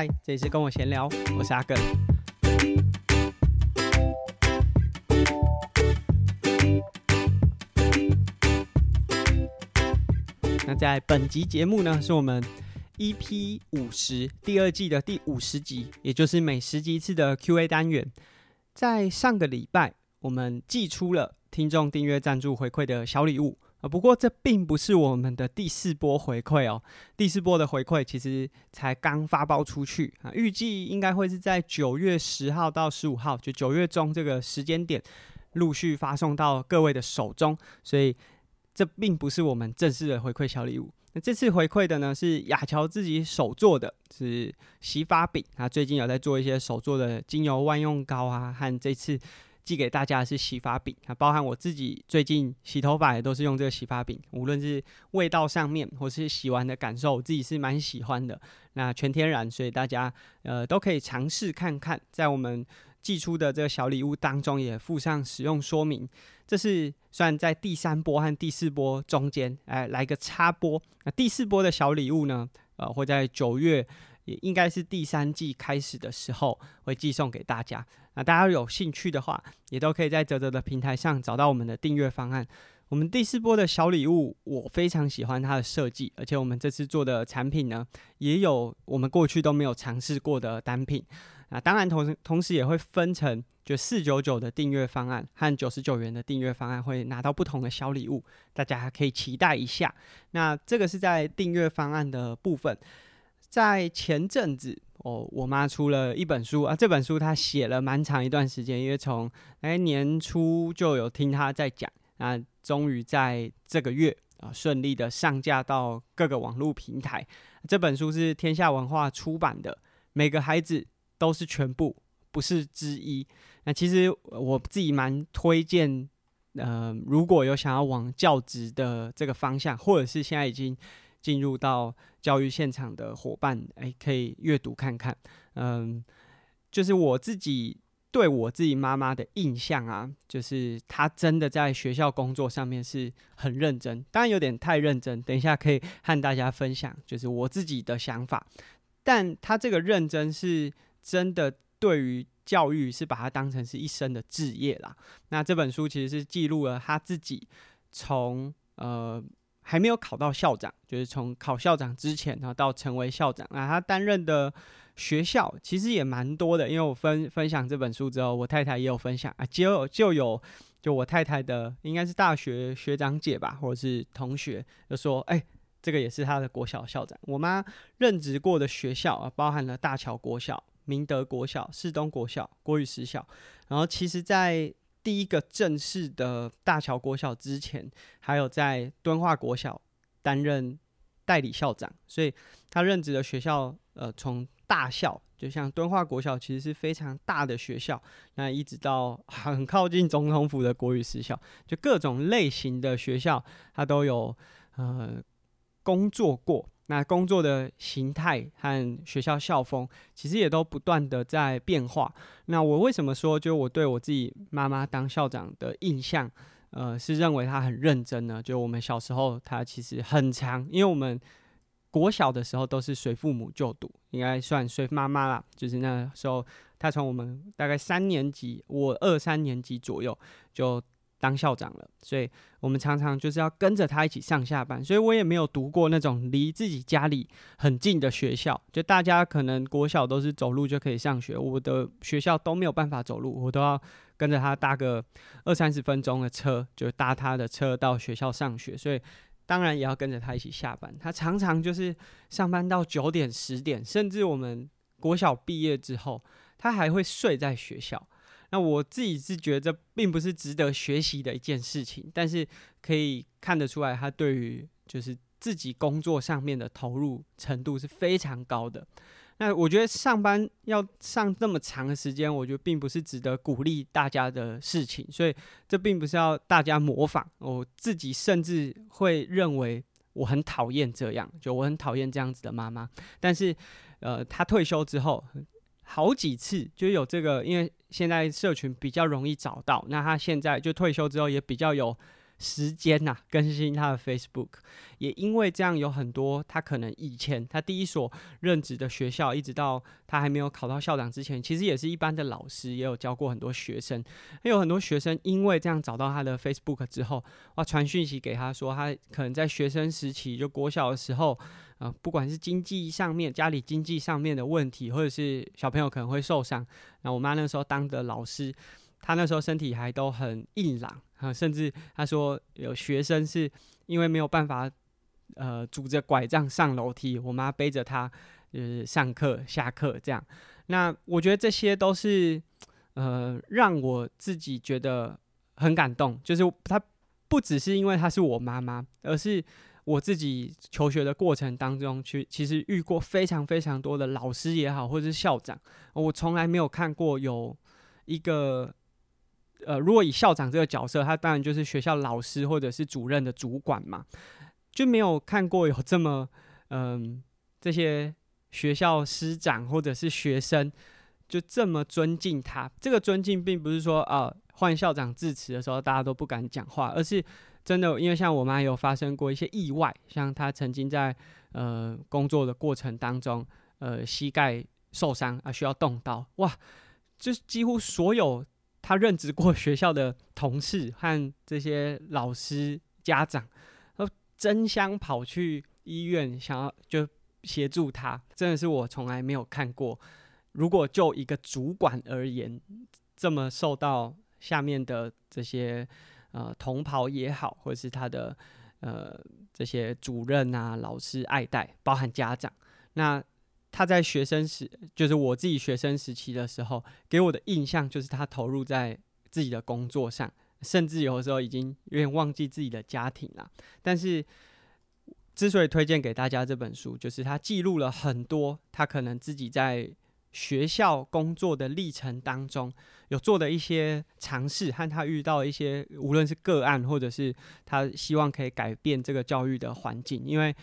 嗨，这里是跟我闲聊，我是阿更。那在本集节目呢，是我们 EP 五十第二季的第五十集，也就是每十集一次的 Q&A 单元。在上个礼拜，我们寄出了听众订阅赞助回馈的小礼物。啊，不过这并不是我们的第四波回馈哦。第四波的回馈其实才刚发包出去啊，预计应该会是在九月十号到十五号，就九月中这个时间点陆续发送到各位的手中，所以这并不是我们正式的回馈小礼物。那这次回馈的呢是雅乔自己手做的，是洗发饼，他最近有在做一些手做的精油万用膏啊，和这次。寄给大家的是洗发饼啊，包含我自己最近洗头发也都是用这个洗发饼，无论是味道上面或是洗完的感受，我自己是蛮喜欢的。那全天然，所以大家呃都可以尝试看看。在我们寄出的这个小礼物当中，也附上使用说明。这是算在第三波和第四波中间，哎，来个插播。那第四波的小礼物呢，呃，会在九月。也应该是第三季开始的时候会寄送给大家。那大家有兴趣的话，也都可以在泽泽的平台上找到我们的订阅方案。我们第四波的小礼物，我非常喜欢它的设计，而且我们这次做的产品呢，也有我们过去都没有尝试过的单品。那当然同时同时也会分成就四九九的订阅方案和九十九元的订阅方案，会拿到不同的小礼物，大家可以期待一下。那这个是在订阅方案的部分。在前阵子，哦，我妈出了一本书啊，这本书她写了蛮长一段时间，因为从哎年初就有听她在讲，那终于在这个月啊顺利的上架到各个网络平台。这本书是天下文化出版的，每个孩子都是全部，不是之一。那其实我自己蛮推荐，呃，如果有想要往教职的这个方向，或者是现在已经。进入到教育现场的伙伴，哎，可以阅读看看。嗯，就是我自己对我自己妈妈的印象啊，就是她真的在学校工作上面是很认真，当然有点太认真。等一下可以和大家分享，就是我自己的想法。但她这个认真是真的，对于教育是把它当成是一生的志业啦。那这本书其实是记录了她自己从呃。还没有考到校长，就是从考校长之前，然后到成为校长啊，他担任的学校其实也蛮多的。因为我分分享这本书之后，我太太也有分享啊，就就有就我太太的应该是大学学长姐吧，或者是同学，就说哎、这个也是他的国小校长。我妈任职过的学校啊，包含了大桥国小、明德国小、市东国小、国语实小，然后其实在。第一个正式的大桥国小之前，还有在敦化国小担任代理校长，所以他任职的学校，呃，从大校，就像敦化国小，其实是非常大的学校，那一直到很靠近总统府的国语私校，就各种类型的学校，他都有呃工作过。那工作的形态和学校校风，其实也都不断的在变化。那我为什么说，就我对我自己妈妈当校长的印象，呃，是认为她很认真呢？就我们小时候，她其实很长，因为我们国小的时候都是随父母就读，应该算随妈妈啦。就是那时候，她从我们大概三年级，我二三年级左右就。当校长了，所以我们常常就是要跟着他一起上下班，所以我也没有读过那种离自己家里很近的学校，就大家可能国小都是走路就可以上学，我的学校都没有办法走路，我都要跟着他搭个二三十分钟的车，就搭他的车到学校上学，所以当然也要跟着他一起下班。他常常就是上班到九点十点，甚至我们国小毕业之后，他还会睡在学校。那我自己是觉得这并不是值得学习的一件事情，但是可以看得出来，他对于就是自己工作上面的投入程度是非常高的。那我觉得上班要上这么长的时间，我觉得并不是值得鼓励大家的事情，所以这并不是要大家模仿。我自己甚至会认为我很讨厌这样，就我很讨厌这样子的妈妈。但是，呃，她退休之后。好几次就有这个，因为现在社群比较容易找到，那他现在就退休之后也比较有时间呐、更新他的 Facebook。也因为这样，有很多他可能以前他第一所任职的学校，一直到他还没有考到校长之前，其实也是一般的老师，也有教过很多学生。有很多学生因为这样找到他的 Facebook 之后，哇，传讯息给他说，他可能在学生时期就国小的时候，啊、不管是经济上面、家里经济上面的问题，或者是小朋友可能会受伤。那我妈那时候当的老师。他那时候身体还都很硬朗啊，甚至他说有学生是因为没有办法，呃，拄着拐杖上楼梯，我妈背着他就是上课下课这样。那我觉得这些都是呃让我自己觉得很感动，就是他不只是因为他是我妈妈，而是我自己求学的过程当中去，其实遇过非常非常多的老师也好，或者是校长，我从来没有看过有一个。呃，如果以校长这个角色，他当然就是学校老师或者是主任的主管嘛，就没有看过有这么嗯、这些学校师长或者是学生就这么尊敬他。这个尊敬并不是说啊换校长致辞的时候大家都不敢讲话，而是真的，因为像我妈有发生过一些意外，像她曾经在呃工作的过程当中，呃膝盖受伤啊需要动刀，哇，就是几乎所有。他任职过学校的同事和这些老师、家长都争相跑去医院，想要就协助他。真的是我从来没有看过。如果就一个主管而言，这么受到下面的这些呃同袍也好，或者是他的呃这些主任啊、老师爱戴，包含家长，那。他在学生时，就是我自己学生时期的时候，给我的印象就是他投入在自己的工作上，甚至有的时候已经有点忘记自己的家庭了。但是，之所以推荐给大家这本书，就是他记录了很多他可能自己在学校工作的历程当中有做的一些尝试，和他遇到一些无论是个案，或者是他希望可以改变这个教育的环境。因为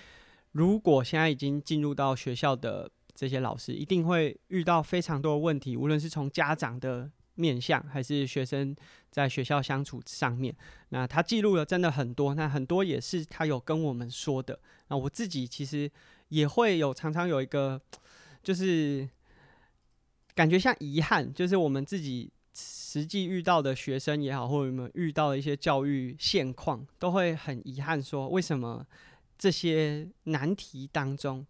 如果现在已经进入到学校的。这些老师一定会遇到非常多的问题，无论是从家长的面向，还是学生在学校相处上面。那他记录了真的很多，那很多也是他有跟我们说的。那我自己其实也会有常常有一个，就是感觉像遗憾，就是我们自己实际遇到的学生也好，或者我们遇到的一些教育现况，都会很遗憾说，为什么这些难题当中。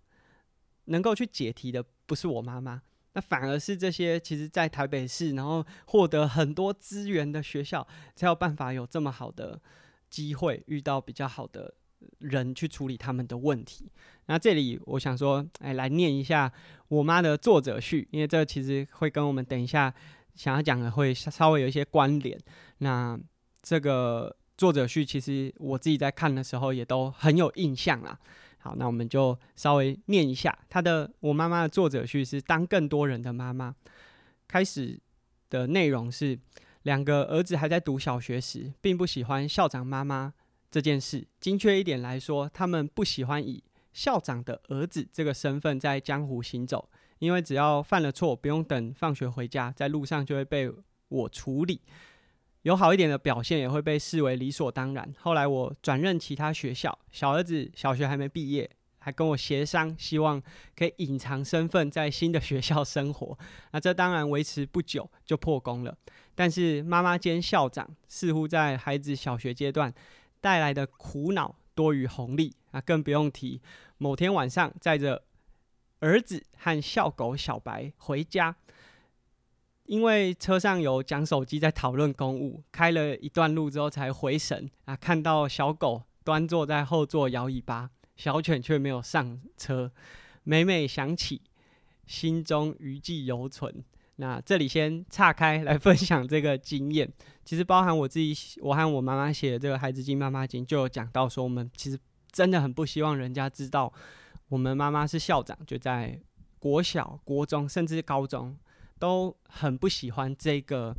能够去解题的不是我妈妈，那反而是这些其实，在台北市然后获得很多资源的学校，才有办法有这么好的机会，遇到比较好的人去处理他们的问题。那这里我想说，哎，来念一下我妈的作者序，因为这其实会跟我们等一下想要讲的会稍微有一些关联。那这个作者序，其实我自己在看的时候也都很有印象啦。好，那我们就稍微念一下他的。我妈妈的作者序是当更多人的妈妈。开始的内容是两个儿子还在读小学时，并不喜欢校长妈妈这件事。精确一点来说，他们不喜欢以校长的儿子这个身份在江湖行走，因为只要犯了错，不用等放学回家，在路上就会被我处理。有好一点的表现也会被视为理所当然。后来我转任其他学校，小儿子小学还没毕业，还跟我协商，希望可以隐藏身份在新的学校生活。那这当然维持不久就破功了。但是妈妈兼校长似乎在孩子小学阶段带来的苦恼多于红利啊，更不用提某天晚上载着儿子和校狗小白回家。因为车上有讲手机在讨论公务，开了一段路之后才回神啊，看到小狗端坐在后座摇尾巴，小犬却没有上车。每每想起，心中余悸犹存。那这里先岔开来分享这个经验，其实包含我自己，我和我妈妈写的这个《孩子经妈妈经》就有讲到说，我们其实真的很不希望人家知道我们妈妈是校长，就在国小、国中甚至高中。都很不喜欢这个，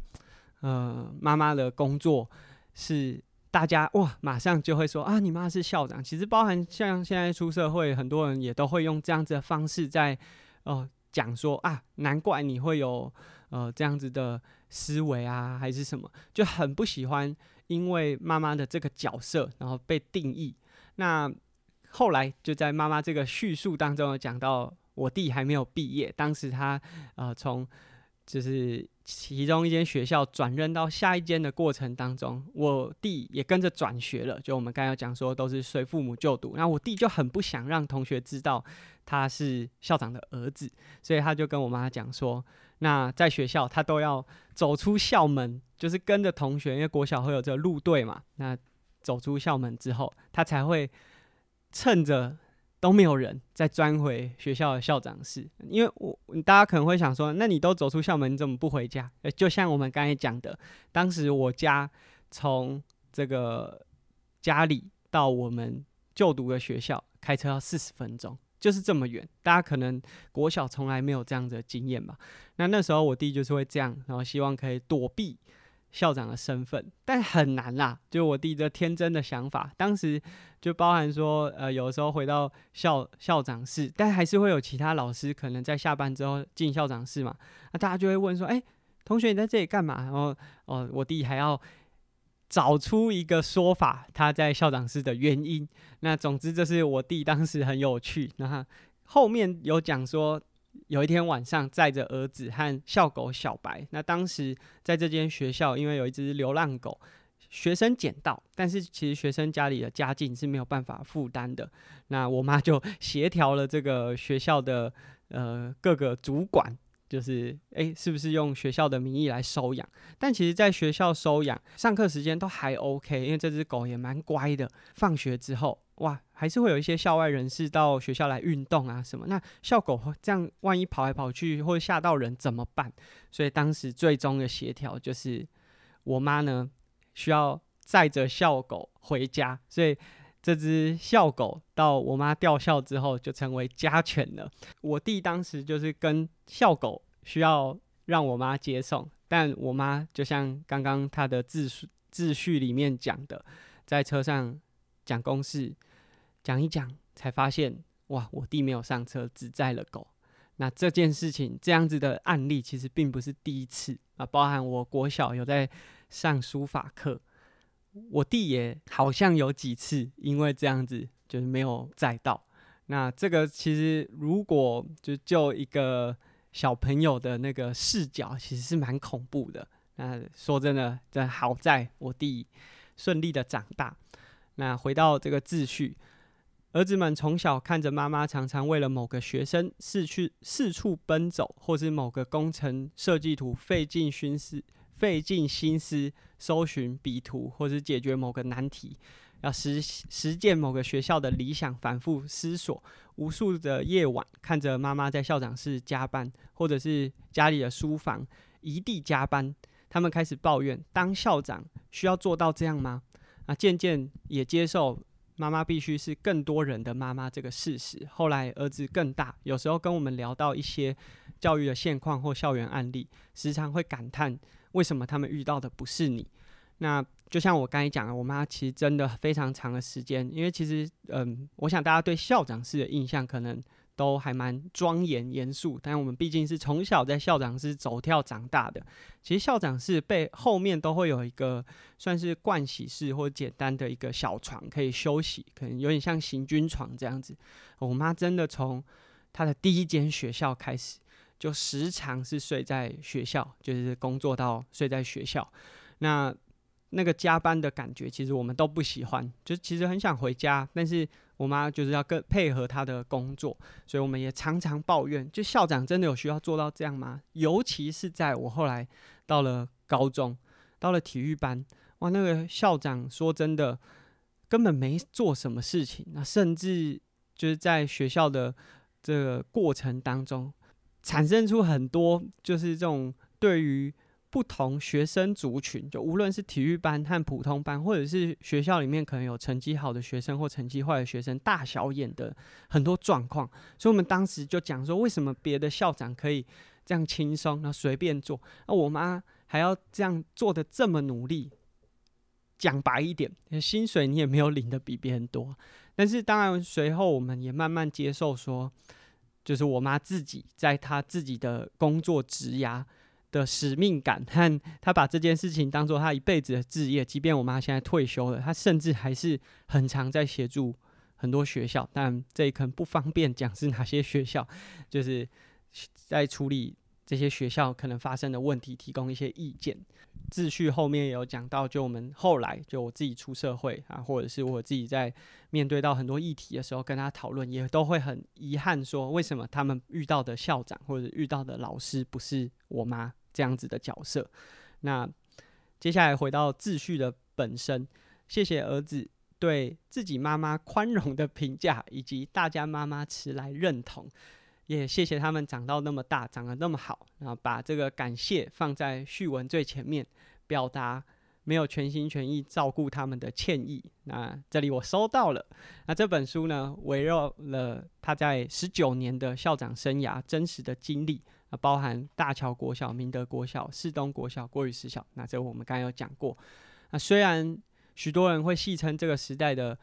呃，妈妈的工作是大家哇，马上就会说啊，你妈是校长。其实包含像现在出社会，很多人也都会用这样子的方式在哦讲说啊，难怪你会有呃这样子的思维啊，还是什么，就很不喜欢因为妈妈的这个角色，然后被定义。那后来就在妈妈这个叙述当中讲到，我弟还没有毕业，当时他呃从就是其中一间学校转任到下一间的过程当中，我弟也跟着转学了。就我们刚才讲说，都是随父母就读。那我弟就很不想让同学知道他是校长的儿子，所以他就跟我妈讲说，那在学校他都要走出校门，就是跟着同学，因为国小会有这个路队嘛。那走出校门之后，他才会。趁着都没有人，再钻回学校的校长室，因为我大家可能会想说，那你都走出校门，你怎么不回家？就像我们刚才讲的，当时我家从这个家里到我们就读的学校，开车要四十分钟，就是这么远。大家可能国小从来没有这样的经验吧？那那时候我弟就是会这样，然后希望可以躲避。校长的身份，但很难啦。就我弟这天真的想法，当时就包含说，呃，有时候回到校校长室，但还是会有其他老师可能在下班之后进校长室嘛。那大家就会问说：“哎、同学，你在这里干嘛？”然后，哦，我弟还要找出一个说法，他在校长室的原因。那总之，这是我弟当时很有趣。那后面有讲说。有一天晚上，载着儿子和校狗小白。那当时在这间学校，因为有一只流浪狗，学生捡到，但是其实学生家里的家境是没有办法负担的。那我妈就协调了这个学校的呃各个主管，就是诶，是不是用学校的名义来收养？但其实在学校收养，上课时间都还 OK，因为这只狗也蛮乖的。放学之后。哇，还是会有一些校外人士到学校来运动啊什么？那校狗这样万一跑来跑去或者吓到人怎么办？所以当时最终的协调就是，我妈呢需要载着校狗回家，所以这只校狗到我妈调校之后就成为家犬了。我弟当时就是跟校狗需要让我妈接送，但我妈就像刚刚她的自序自序里面讲的，在车上讲公事。讲一讲，才发现哇，我弟没有上车，只载了狗。那这件事情，这样子的案例其实并不是第一次啊。包含我国小有在上书法课，我弟也好像有几次因为这样子就是没有载到。那这个其实如果就就一个小朋友的那个视角，其实是蛮恐怖的。那说真的，真好在我弟顺利的长大。那回到这个秩序。儿子们从小看着妈妈常常为了某个学生四去四处奔走，或是某个工程设计图费尽心思费尽心思搜寻笔图，或是解决某个难题，要实实践某个学校的理想，反复思索无数的夜晚，看着妈妈在校长室加班，或者是家里的书房一地加班，他们开始抱怨：当校长需要做到这样吗？啊，渐渐也接受。妈妈必须是更多人的妈妈这个事实。后来儿子更大，有时候跟我们聊到一些教育的现况或校园案例，时常会感叹为什么他们遇到的不是你。那就像我刚才讲的，我妈其实真的非常长的时间，因为其实嗯，我想大家对校长式的印象可能。都还蛮庄严严肃，但我们毕竟是从小在校长室走跳长大的。其实校长室背后面都会有一个算是盥洗室或简单的一个小床可以休息，可能有点像行军床这样子。我妈真的从她的第一间学校开始，就时常是睡在学校，就是工作到睡在学校。那那个加班的感觉，其实我们都不喜欢，就其实很想回家，但是。我妈就是要跟配合她的工作，所以我们也常常抱怨，就校长真的有需要做到这样吗？尤其是在我后来到了高中，到了体育班，哇，那个校长说真的根本没做什么事情，那甚至就是在学校的这个过程当中，产生出很多就是这种对于。不同学生族群，就无论是体育班和普通班，或者是学校里面可能有成绩好的学生或成绩坏的学生，大小眼的很多状况，所以我们当时就讲说，为什么别的校长可以这样轻松，然后随便做，那我妈还要这样做的这么努力？讲白一点，薪水你也没有领的比别人多。但是当然，随后我们也慢慢接受说，就是我妈自己在她自己的工作职涯。的使命感，和他把这件事情当做他一辈子的志业。即便我妈现在退休了，他甚至还是很常在协助很多学校，但这里可能不方便讲是哪些学校，就是在处理这些学校可能发生的问题，提供一些意见。秩序后面也有讲到，就我们后来就我自己出社会啊，或者是我自己在面对到很多议题的时候，跟他讨论，也都会很遗憾说，为什么他们遇到的校长或者遇到的老师不是我妈这样子的角色？那接下来回到秩序的本身，谢谢儿子对自己妈妈宽容的评价，以及大家妈妈迟来认同。也谢谢他们长到那么大，长得那么好，然后把这个感谢放在序文最前面，表达没有全心全意照顾他们的歉意。那这里我收到了。那这本书呢，围绕了他在十九年的校长生涯真实的经历，啊，包含大桥国小、明德国小、士东国小、国语实小。那这我们刚才有讲过。那虽然许多人会戏称这个时代的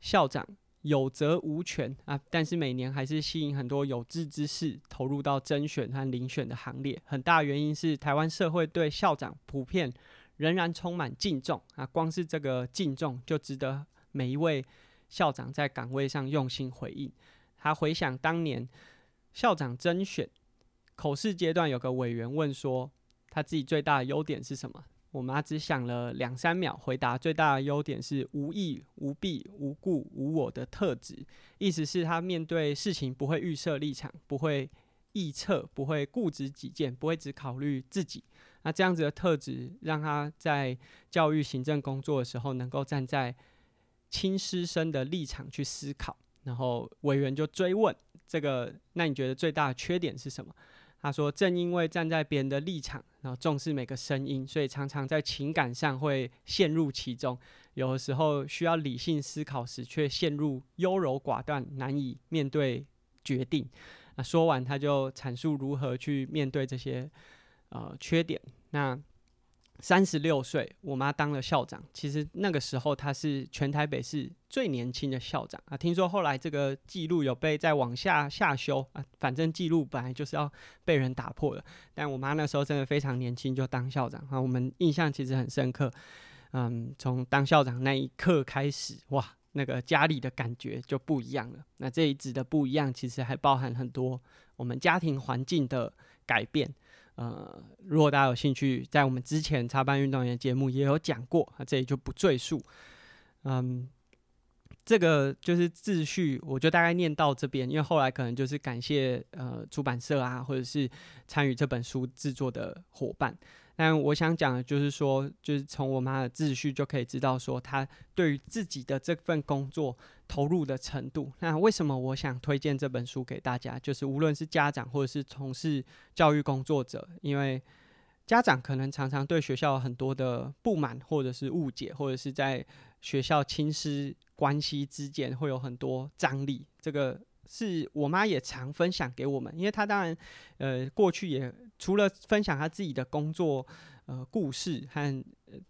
校长。有责无权啊，但是每年还是吸引很多有志之士投入到甄选和遴选的行列。很大原因是台湾社会对校长普遍仍然充满敬重啊，光是这个敬重就值得每一位校长在岗位上用心回应。他回想当年校长甄选口试阶段，有个委员问说，他自己最大的优点是什么？我妈只想了两三秒，回答最大的优点是无意、无弊、无故、无我的特质。意思是他面对事情不会预设立场，不会臆测，不会固执己见，不会只考虑自己。那这样子的特质，让他在教育行政工作的时候，能够站在亲师生的立场去思考。然后委员就追问这个，那你觉得最大的缺点是什么？他说：“正因为站在别人的立场，然后重视每个声音，所以常常在情感上会陷入其中。有的时候需要理性思考时，却陷入优柔寡断，难以面对决定。”那说完，他就阐述如何去面对这些呃缺点。那。三十六岁，我妈当了校长。其实那个时候，她是全台北市最年轻的校长啊。听说后来这个记录有被再往下下修啊。反正记录本来就是要被人打破的。但我妈那时候真的非常年轻就当校长啊，我们印象其实很深刻。嗯，从当校长那一刻开始，哇，那个家里的感觉就不一样了。那这一指的不一样，其实还包含很多我们家庭环境的改变。呃，如果大家有兴趣，在我们之前插班运动员节目也有讲过，啊，这里就不赘述。嗯，这个就是秩序，我就大概念到这边，因为后来可能就是感谢呃出版社啊，或者是参与这本书制作的伙伴。但我想讲的就是说，就是从我妈的秩序就可以知道，说她对于自己的这份工作投入的程度。那为什么我想推荐这本书给大家？就是无论是家长或者是从事教育工作者，因为家长可能常常对学校有很多的不满，或者是误解，或者是在学校亲师关系之间会有很多张力。这个。是我妈也常分享给我们，因为她当然，呃，过去也除了分享她自己的工作，呃，故事和、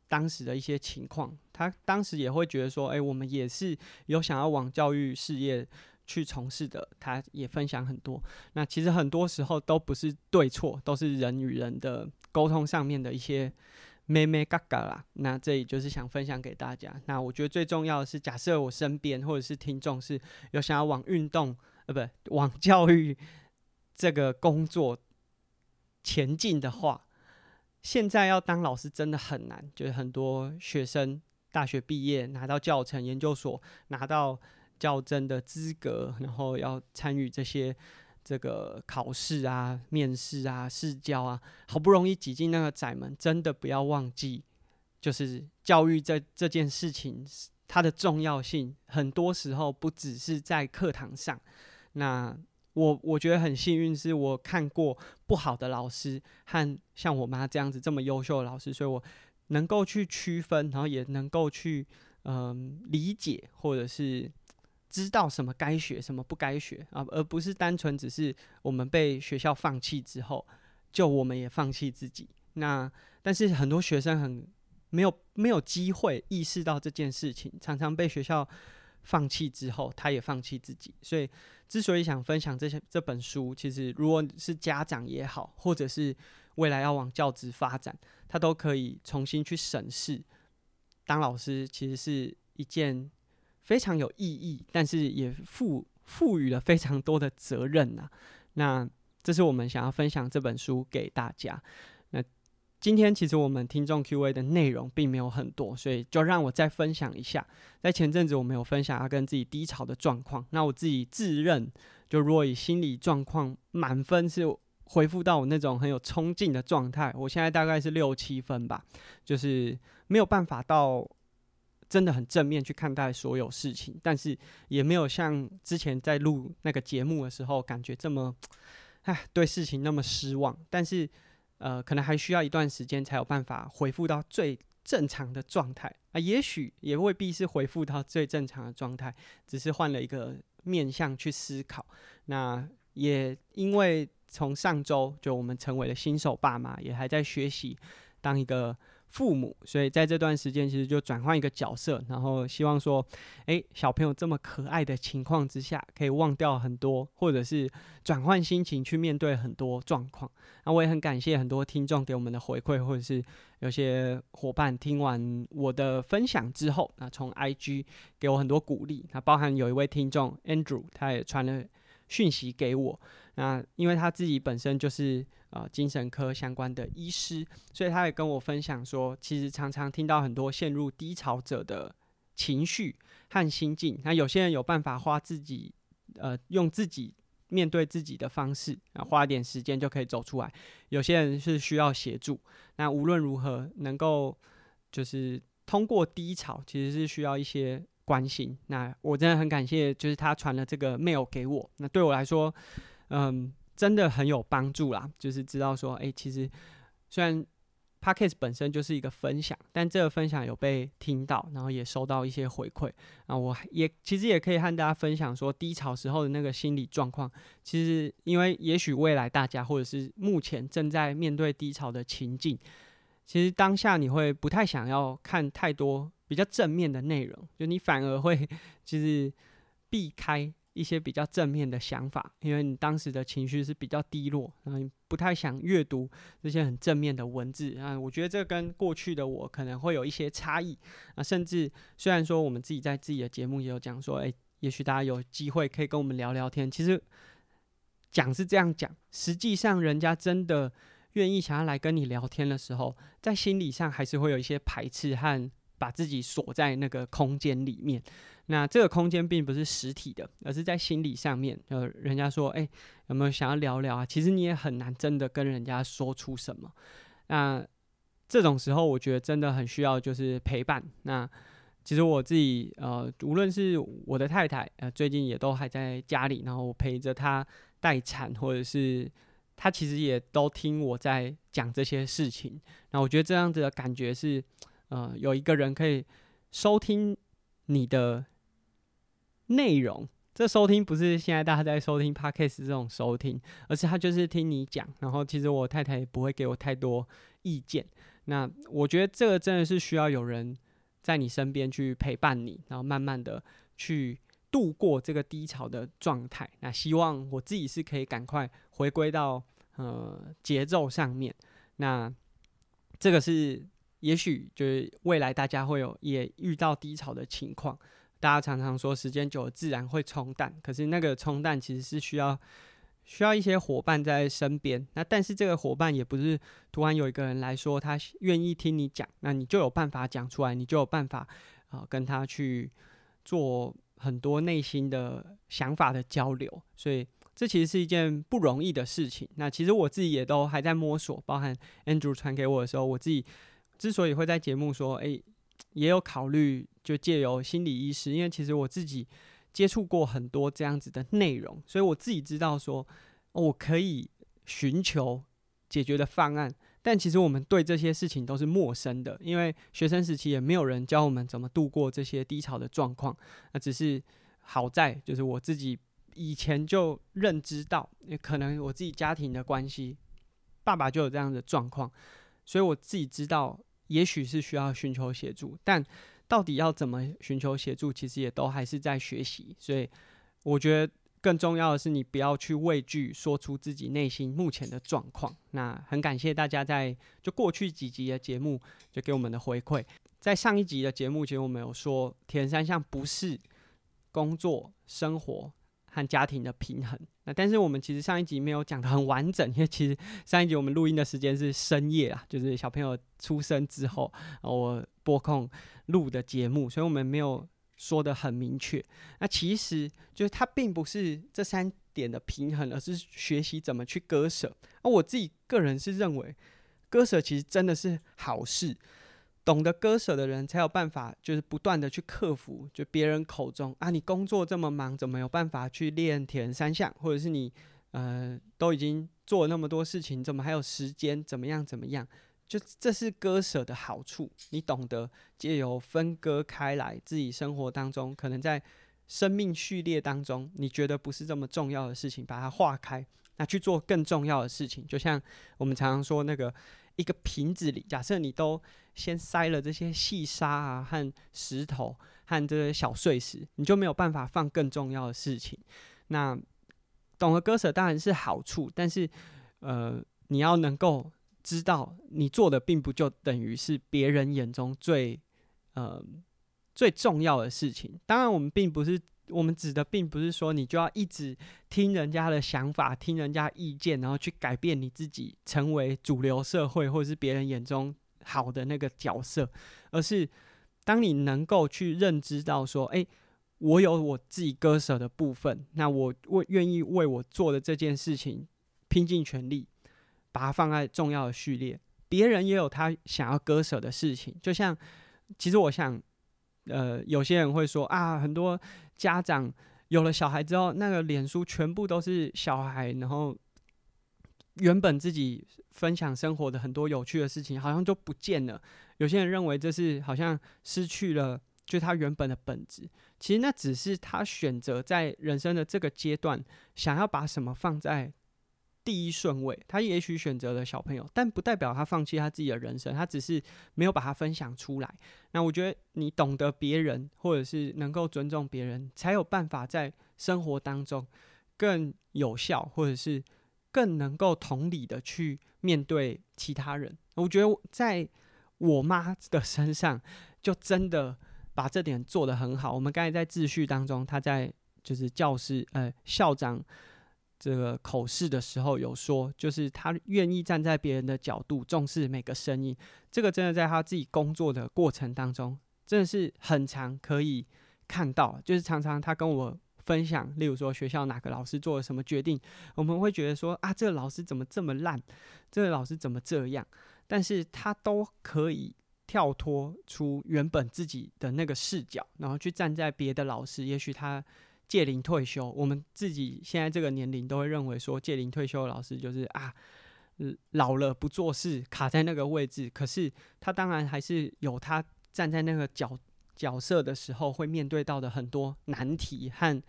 当时的一些情况，他当时也会觉得说，哎、我们也是有想要往教育事业去从事的，他也分享很多。那其实很多时候都不是对错，都是人与人的沟通上面的一些。妹妹嘎嘎啦，那这里就是想分享给大家。那我觉得最重要的是，假设我身边或者是听众是有想要往运动呃不往教育这个工作前进的话，现在要当老师真的很难。就是很多学生大学毕业拿到教程，研究所拿到教真的资格，然后要参与这些。这个考试啊、面试啊、试教啊，好不容易挤进那个窄门，真的不要忘记，就是教育这这件事情，它的重要性，很多时候不只是在课堂上。那我我觉得很幸运，是我看过不好的老师和像我妈这样子这么优秀的老师，所以我能够去区分，然后也能够去嗯理解，或者是。知道什么该学，什么不该学啊，而不是单纯只是我们被学校放弃之后，就我们也放弃自己。那但是很多学生很没有没有机会意识到这件事情，常常被学校放弃之后，他也放弃自己。所以之所以想分享这些这本书，其实如果是家长也好，或者是未来要往教职发展，他都可以重新去审视。当老师其实是一件非常有意义，但是也赋赋予了非常多的责任呐、啊。那这是我们想要分享这本书给大家。今天其实我们听众 Q&A 的内容并没有很多，所以就让我再分享一下。在前阵子我们有分享要跟自己低潮的状况，那我自己自认就若以心理状况满分是恢复到我那种很有冲劲的状态，我现在大概是六七分吧，就是没有办法到真的很正面去看待所有事情，但是也没有像之前在录那个节目的时候感觉这么，唉，对事情那么失望。但是，呃，可能还需要一段时间才有办法恢复到最正常的状态啊。也许也未必是恢复到最正常的状态，只是换了一个面向去思考。那也因为从上周就我们成为了新手爸妈，也还在学习当一个。父母，所以在这段时间其实就转换一个角色，然后希望说，诶，小朋友这么可爱的情况之下，可以忘掉很多，或者是转换心情去面对很多状况。那我也很感谢很多听众给我们的回馈，或者是有些伙伴听完我的分享之后，那从 IG 给我很多鼓励。那包含有一位听众 Andrew，他也传了讯息给我。那因为他自己本身就是呃精神科相关的医师，所以他也跟我分享说，其实常常听到很多陷入低潮者的情绪和心境。那有些人有办法花自己呃用自己面对自己的方式，啊花一点时间就可以走出来。有些人是需要协助。那无论如何能够就是通过低潮，其实是需要一些关心。那我真的很感谢，就是他传了这个 mail 给我。那对我来说。嗯，真的很有帮助啦。就是知道说，哎、其实虽然 Podcast 本身就是一个分享，但这个分享有被听到，然后也收到一些回馈啊。我也其实也可以和大家分享说，低潮时候的那个心理状况。其实，因为也许未来大家或者是目前正在面对低潮的情境，其实当下你会不太想要看太多比较正面的内容，就你反而会其实避开。一些比较正面的想法，因为你当时的情绪是比较低落，然后你不太想阅读这些很正面的文字啊。我觉得这跟过去的我可能会有一些差异啊。甚至虽然说我们自己在自己的节目也有讲说，诶，也许大家有机会可以跟我们聊聊天。其实讲是这样讲，实际上人家真的愿意想要来跟你聊天的时候，在心理上还是会有一些排斥和把自己锁在那个空间里面。那这个空间并不是实体的，而是在心理上面。呃，人家说，哎，有没有想要聊聊啊？其实你也很难真的跟人家说出什么。那这种时候，我觉得真的很需要就是陪伴。那其实我自己，呃，无论是我的太太，呃，最近也都还在家里，然后我陪着她待产，或者是她其实也都听我在讲这些事情。那我觉得这样子的感觉是，呃，有一个人可以收听你的。内容，这收听不是现在大家在收听 Podcast 这种收听，而是他就是听你讲。然后其实我太太也不会给我太多意见。那我觉得这个真的是需要有人在你身边去陪伴你，然后慢慢的去度过这个低潮的状态。那希望我自己是可以赶快回归到呃节奏上面。那这个是也许就是未来大家会有也遇到低潮的情况。大家常常说，时间久了自然会冲淡，可是那个冲淡其实是需要需要一些伙伴在身边。那但是这个伙伴也不是突然有一个人来说他愿意听你讲，那你就有办法讲出来，你就有办法啊、跟他去做很多内心的想法的交流。所以这其实是一件不容易的事情。那其实我自己也都还在摸索，包含 Andrew 传给我的时候，我自己之所以会在节目说，诶。也有考虑，就借由心理医师，因为其实我自己接触过很多这样子的内容，所以我自己知道说，我可以寻求解决的方案。但其实我们对这些事情都是陌生的，因为学生时期也没有人教我们怎么度过这些低潮的状况。那只是好在，就是我自己以前就认知到，也可能我自己家庭的关系，爸爸就有这样的状况，所以我自己知道。也许是需要寻求协助，但到底要怎么寻求协助，其实也都还是在学习。所以我觉得更重要的是，你不要去畏惧说出自己内心目前的状况。那很感谢大家在就过去几集的节目就给我们的回馈。在上一集的节目，其实我们有说，铁人三项不是工作、生活和家庭的平衡。那但是我们其实上一集没有讲得很完整，因为其实上一集我们录音的时间是深夜啊，就是小朋友出生之后，我播控录的节目，所以我们没有说得很明确。那其实就是它并不是这三点的平衡，而是学习怎么去割舍。而我自己个人是认为，割舍其实真的是好事。懂得割舍的人，才有办法，就是不断的去克服，就别人口中啊，你工作这么忙，怎么有办法去练铁人三项？或者是你，呃，都已经做了那么多事情，怎么还有时间？怎么样？怎么样？就这是割舍的好处。你懂得借由分割开来，自己生活当中可能在生命序列当中，你觉得不是这么重要的事情，把它划开，那去做更重要的事情。就像我们常常说那个。一个瓶子里，假设你都先塞了这些细沙啊和石头和这些小碎石，你就没有办法放更重要的事情。那懂得割舍当然是好处，但是呃，你要能够知道，你做的并不就等于是别人眼中最呃最重要的事情。当然，我们并不是。我们指的并不是说你就要一直听人家的想法、听人家意见，然后去改变你自己，成为主流社会或者是别人眼中好的那个角色，而是当你能够去认知到说，诶，我有我自己割舍的部分，那我为愿意为我做的这件事情拼尽全力，把它放在重要的序列。别人也有他想要割舍的事情，就像其实我想。呃，有些人会说啊，很多家长有了小孩之后，那个脸书全部都是小孩，然后原本自己分享生活的很多有趣的事情，好像就不见了。有些人认为这是好像失去了，就他原本的本质。其实那只是他选择在人生的这个阶段，想要把什么放在。第一顺位，他也许选择了小朋友，但不代表他放弃他自己的人生，他只是没有把它分享出来。那我觉得你懂得别人，或者是能够尊重别人，才有办法在生活当中更有效，或者是更能够同理的去面对其他人。我觉得在我妈的身上，就真的把这点做得很好。我们刚才在秩序当中，他在就是教师呃校长。这个口试的时候有说，就是他愿意站在别人的角度，重视每个声音。这个真的在他自己工作的过程当中，真的是很常可以看到。就是常常他跟我分享，例如说学校哪个老师做了什么决定，我们会觉得说啊，这个老师怎么这么烂？这个老师怎么这样？但是他都可以跳脱出原本自己的那个视角，然后去站在别的老师，也许他。届龄退休，我们自己现在这个年龄都会认为说，届龄退休的老师就是啊，老了不做事，卡在那个位置。可是他当然还是有他站在那个角角色的时候会面对到的很多难题和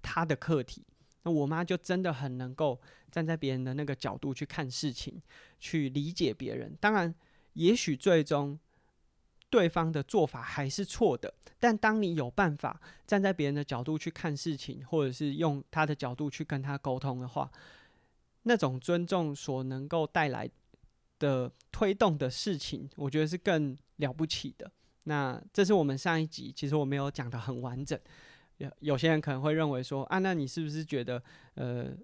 他的课题。那我妈就真的很能够站在别人的那个角度去看事情，去理解别人。当然，也许最终。对方的做法还是错的，但当你有办法站在别人的角度去看事情，或者是用他的角度去跟他沟通的话，那种尊重所能够带来的推动的事情，我觉得是更了不起的。那这是我们上一集，其实我没有讲得很完整。有有些人可能会认为说，啊，那你是不是觉得，呃？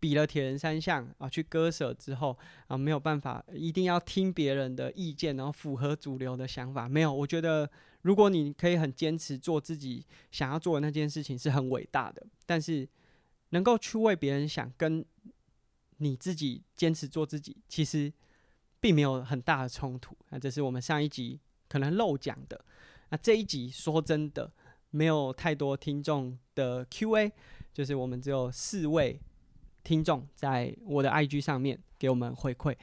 比了铁人三项啊，去割舍之后啊，没有办法，一定要听别人的意见，然后符合主流的想法。没有，我觉得如果你可以很坚持做自己想要做的那件事情，是很伟大的。但是能够去为别人想，跟你自己坚持做自己，其实并没有很大的冲突。那这是我们上一集可能漏讲的。那这一集说真的，没有太多听众的 Q&A，就是我们只有四位。听众在我的 IG 上面给我们回馈。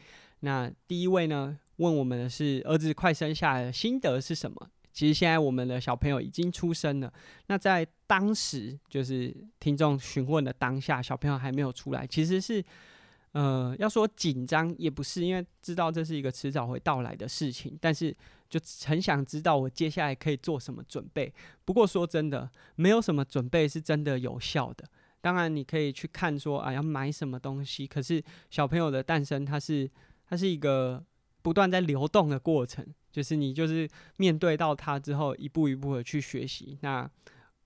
那第一位呢，问我们的是儿子快生下来的心得是什么？其实现在我们的小朋友已经出生了。那在当时，就是听众询问的当下，小朋友还没有出来，其实是呃，要说紧张也不是，因为知道这是一个迟早会到来的事情，但是就很想知道我接下来可以做什么准备。不过说真的，没有什么准备是真的有效的。当然你可以去看说啊要买什么东西，可是小朋友的诞生，它是它是一个不断在流动的过程，就是你就是面对到他之后，一步一步的去学习。那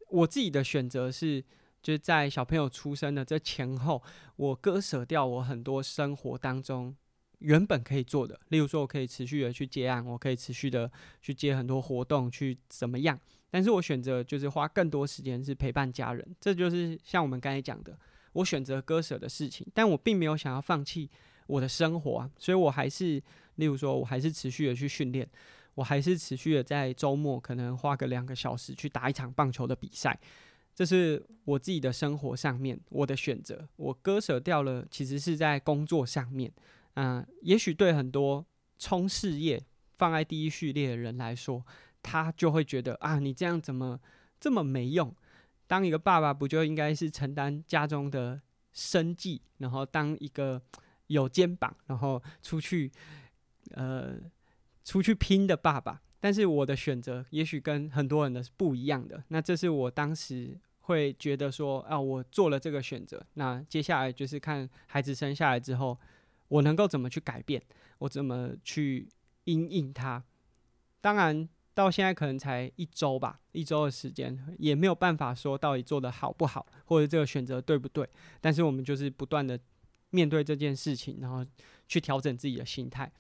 我自己的选择是，就是在小朋友出生的这前后，我割舍掉我很多生活当中原本可以做的，例如说我可以持续的去接案，我可以持续的去接很多活动，去怎么样？但是我选择就是花更多时间是陪伴家人，这就是像我们刚才讲的，我选择割舍的事情，但我并没有想要放弃我的生活啊，所以我还是，例如说我还是持续的去训练，我还是持续的在周末可能花个两个小时去打一场棒球的比赛。这是我自己的生活上面我的选择，我割舍掉了，其实是在工作上面。嗯、呃，也许对很多冲事业放在第一序列的人来说，他就会觉得啊，你这样怎么这么没用？当一个爸爸不就应该是承担家中的生计，然后当一个有肩膀，然后出去呃出去拼的爸爸？但是我的选择也许跟很多人的是不一样的。那这是我当时会觉得说啊，我做了这个选择。那接下来就是看孩子生下来之后，我能够怎么去改变，我怎么去因应他。当然到现在可能才一周吧，一周的时间也没有办法说到底做得好不好，或者这个选择对不对。但是我们就是不断的面对这件事情，然后去调整自己的心态。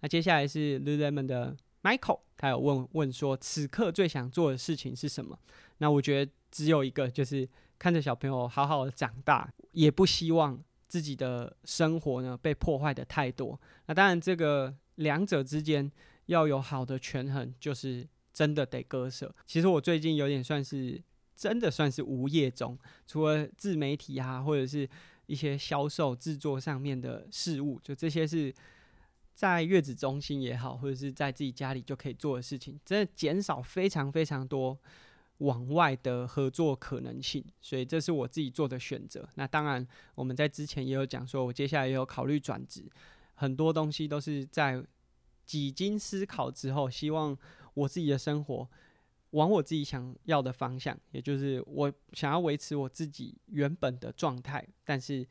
那接下来是 Lulam 的。Michael，他有问问说，此刻最想做的事情是什么？那我觉得只有一个，就是看着小朋友好好的长大，也不希望自己的生活呢被破坏的太多。那当然，这个两者之间要有好的权衡，就是真的得割舍。其实我最近有点算是真的算是无业中，除了自媒体啊，或者是一些销售制作上面的事物，就这些是。在月子中心也好，或者是在自己家里就可以做的事情，真的减少非常非常多往外的合作可能性，所以这是我自己做的选择。那当然，我们在之前也有讲说，我接下来也有考虑转职，很多东西都是在几经思考之后，希望我自己的生活往我自己想要的方向，也就是我想要维持我自己原本的状态，但是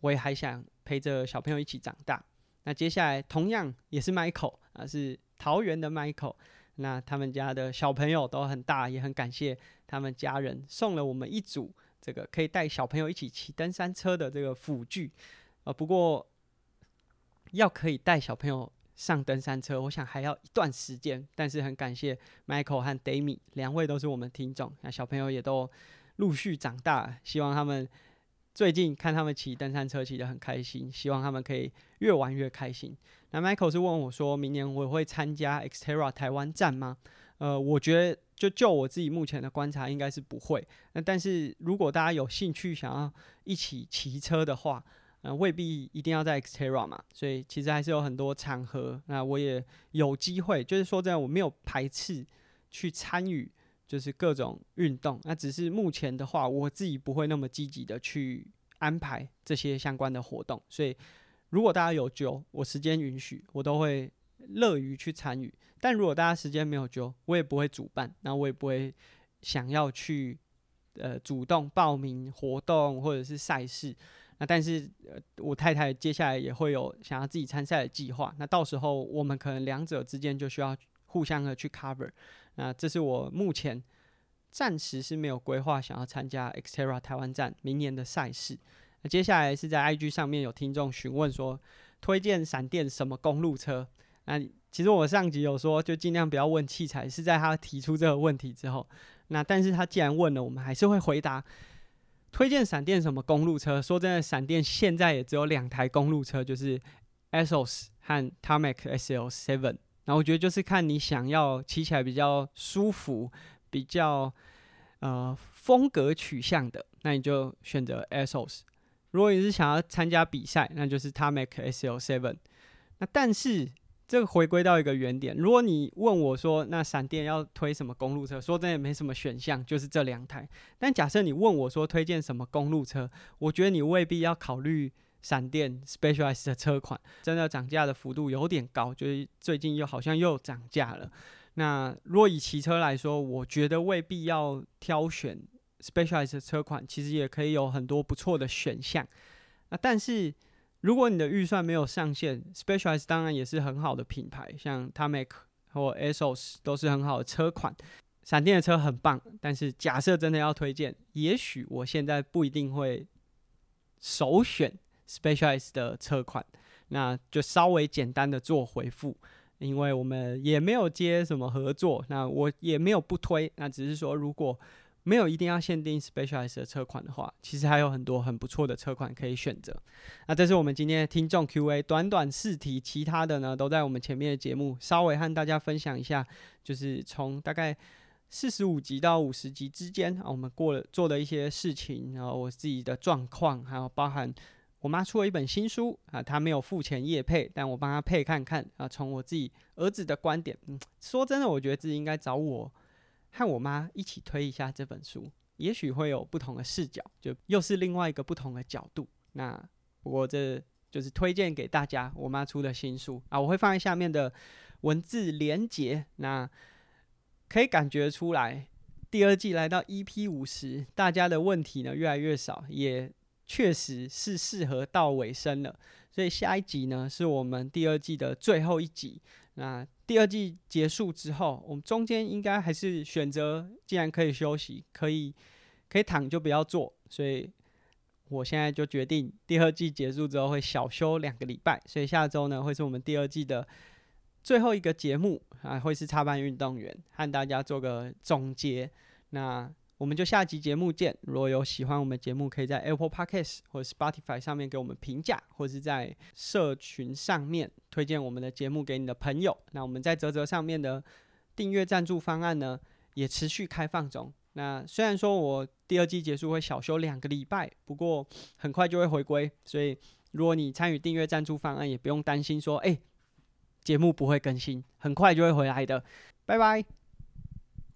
我也还想陪着小朋友一起长大。那接下来同样也是 Michael 啊，是桃园的 Michael。那他们家的小朋友都很大，也很感谢他们家人送了我们一组这个可以带小朋友一起骑登山车的这个辅具啊。不过要可以带小朋友上登山车，我想还要一段时间。但是很感谢 Michael 和 Dami 两位都是我们听众，那小朋友也都陆续长大，希望他们。最近看他们骑登山车骑得很开心，希望他们可以越玩越开心。那 Michael 是问我说，明年我会参加 Xterra 台湾站吗？呃，我觉得就就我自己目前的观察，应该是不会。那但是如果大家有兴趣想要一起骑车的话，呃，未必一定要在 Xterra 嘛。所以其实还是有很多场合，那我也有机会，就是说这样我没有排斥去参与。就是各种运动，那只是目前的话，我自己不会那么积极的去安排这些相关的活动。所以，如果大家有揪，我时间允许，我都会乐于去参与。但如果大家时间没有揪，我也不会主办，那我也不会想要去呃主动报名活动或者是赛事。那但是呃，我太太接下来也会有想要自己参赛的计划。那到时候我们可能两者之间就需要互相的去 cover。那这是我目前暂时是没有规划想要参加 Xterra 台湾站明年的赛事。那接下来是在 IG 上面有听众询问说，推荐闪电什么公路车？那其实我上集有说，就尽量不要问器材。是在他提出这个问题之后，那但是他既然问了，我们还是会回答。推荐闪电什么公路车？说真的，闪电现在也只有两台公路车，就是 Asos 和 Tarmac SL Seven。然后我觉得就是看你想要骑起来比较舒服、比较呃风格取向的，那你就选择 Asos。如果你是想要参加比赛，那就是 Tarmac SL7。那但是这个回归到一个原点，如果你问我说，那闪电要推什么公路车？说真的也没什么选项，就是这两台。但假设你问我说推荐什么公路车，我觉得你未必要考虑。闪电 Specialized 的车款真的涨价的幅度有点高，就是最近又好像又涨价了。那若以骑车来说，我觉得未必要挑选 Specialized 的车款，其实也可以有很多不错的选项。那但是如果你的预算没有上限，Specialized 当然也是很好的品牌，像 Tarmac 或 Asos 都是很好的车款。闪电的车很棒，但是假设真的要推荐，也许我现在不一定会首选 Specialized 的车款。那就稍微简单的做回复，因为我们也没有接什么合作，那我也没有不推，那只是说如果没有一定要限定 Specialized 的车款的话，其实还有很多很不错的车款可以选择。那这是我们今天的听众 Q&A，短短四题，其他的呢都在我们前面的节目稍微和大家分享一下，就是从大概四十五集到五十集之间啊，我们过了做的一些事情，然后我自己的状况，还有包含。我妈出了一本新书啊，她没有付钱业配，但我帮她配看看啊。从我自己儿子的观点，嗯，说真的，我觉得自己应该找我和我妈一起推一下这本书，也许会有不同的视角，就又是另外一个不同的角度。那我这就是推荐给大家我妈出的新书啊，我会放在下面的文字连结。那可以感觉出来，第二季来到 EP 五十，大家的问题呢越来越少，也。确实是适合到尾声了，所以下一集呢是我们第二季的最后一集。那第二季结束之后，我们中间应该还是选择，既然可以休息，可以可以躺就不要坐。所以我现在就决定，第二季结束之后会小休两个礼拜。所以下周呢会是我们第二季的最后一个节目啊，会是插班运动员和大家做个总结。那。我们就下集节目见。如果有喜欢我们节目，可以在 Apple Podcast 或者 Spotify 上面给我们评价，或是在社群上面推荐我们的节目给你的朋友。那我们在泽泽上面的订阅赞助方案呢，也持续开放中。那虽然说我第二季结束会小休两个礼拜，不过很快就会回归。所以如果你参与订阅赞助方案，也不用担心说，哎，节目不会更新，很快就会回来的。拜拜。